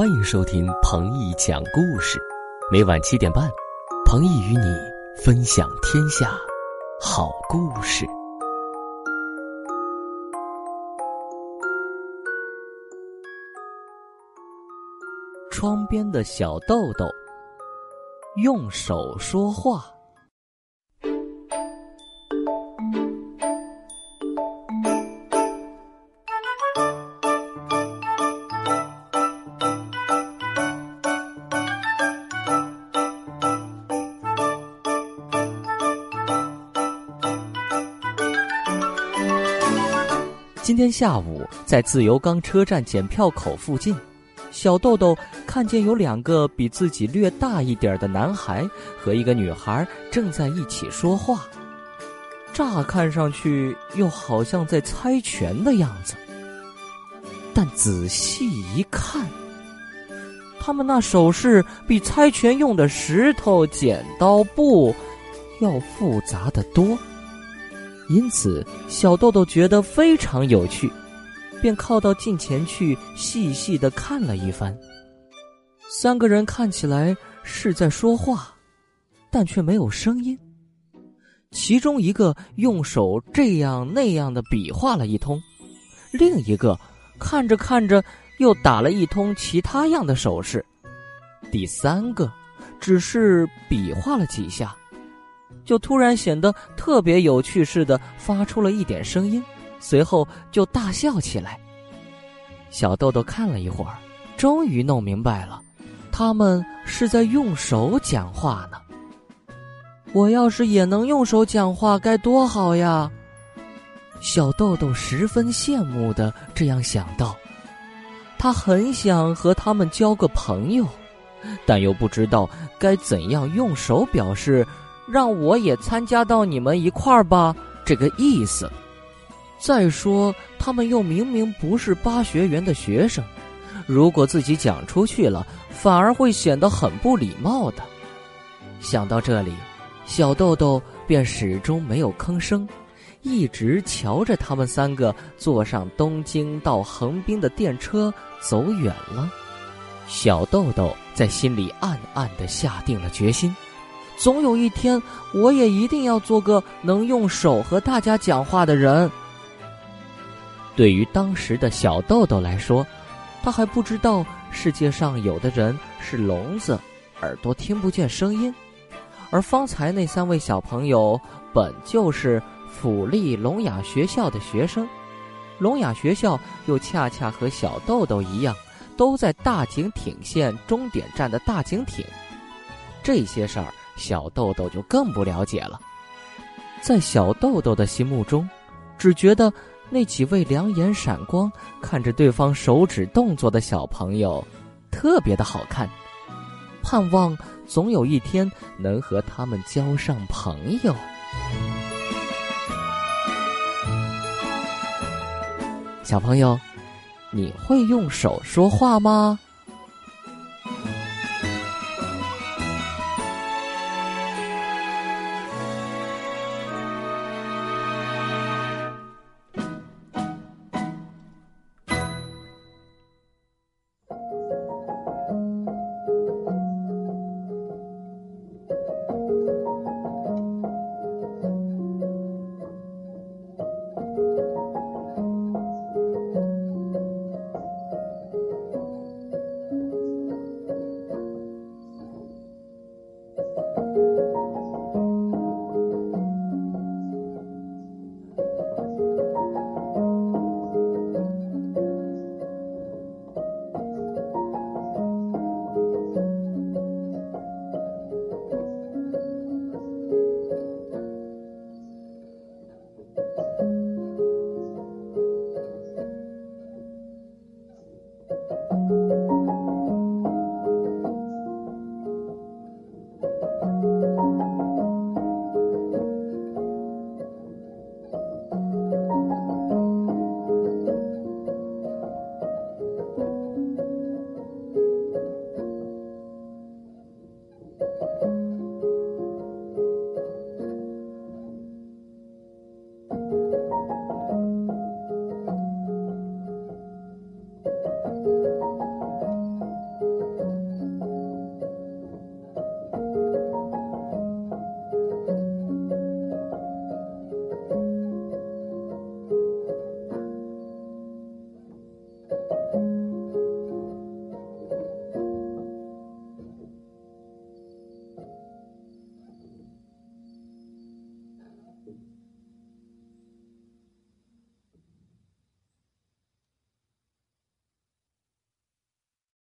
欢迎收听彭毅讲故事，每晚七点半，彭毅与你分享天下好故事。窗边的小豆豆用手说话。今天下午在自由钢车站检票口附近，小豆豆看见有两个比自己略大一点的男孩和一个女孩正在一起说话，乍看上去又好像在猜拳的样子。但仔细一看，他们那手势比猜拳用的石头剪刀布要复杂的多。因此，小豆豆觉得非常有趣，便靠到近前去细细的看了一番。三个人看起来是在说话，但却没有声音。其中一个用手这样那样的比划了一通，另一个看着看着又打了一通其他样的手势，第三个只是比划了几下。就突然显得特别有趣似的，发出了一点声音，随后就大笑起来。小豆豆看了一会儿，终于弄明白了，他们是在用手讲话呢。我要是也能用手讲话，该多好呀！小豆豆十分羡慕的这样想到，他很想和他们交个朋友，但又不知道该怎样用手表示。让我也参加到你们一块儿吧，这个意思。再说，他们又明明不是巴学园的学生，如果自己讲出去了，反而会显得很不礼貌的。想到这里，小豆豆便始终没有吭声，一直瞧着他们三个坐上东京到横滨的电车走远了。小豆豆在心里暗暗的下定了决心。总有一天，我也一定要做个能用手和大家讲话的人。对于当时的小豆豆来说，他还不知道世界上有的人是聋子，耳朵听不见声音，而方才那三位小朋友本就是府立聋哑学校的学生，聋哑学校又恰恰和小豆豆一样，都在大井町线终点站的大井町。这些事儿。小豆豆就更不了解了，在小豆豆的心目中，只觉得那几位两眼闪光、看着对方手指动作的小朋友特别的好看，盼望总有一天能和他们交上朋友。小朋友，你会用手说话吗？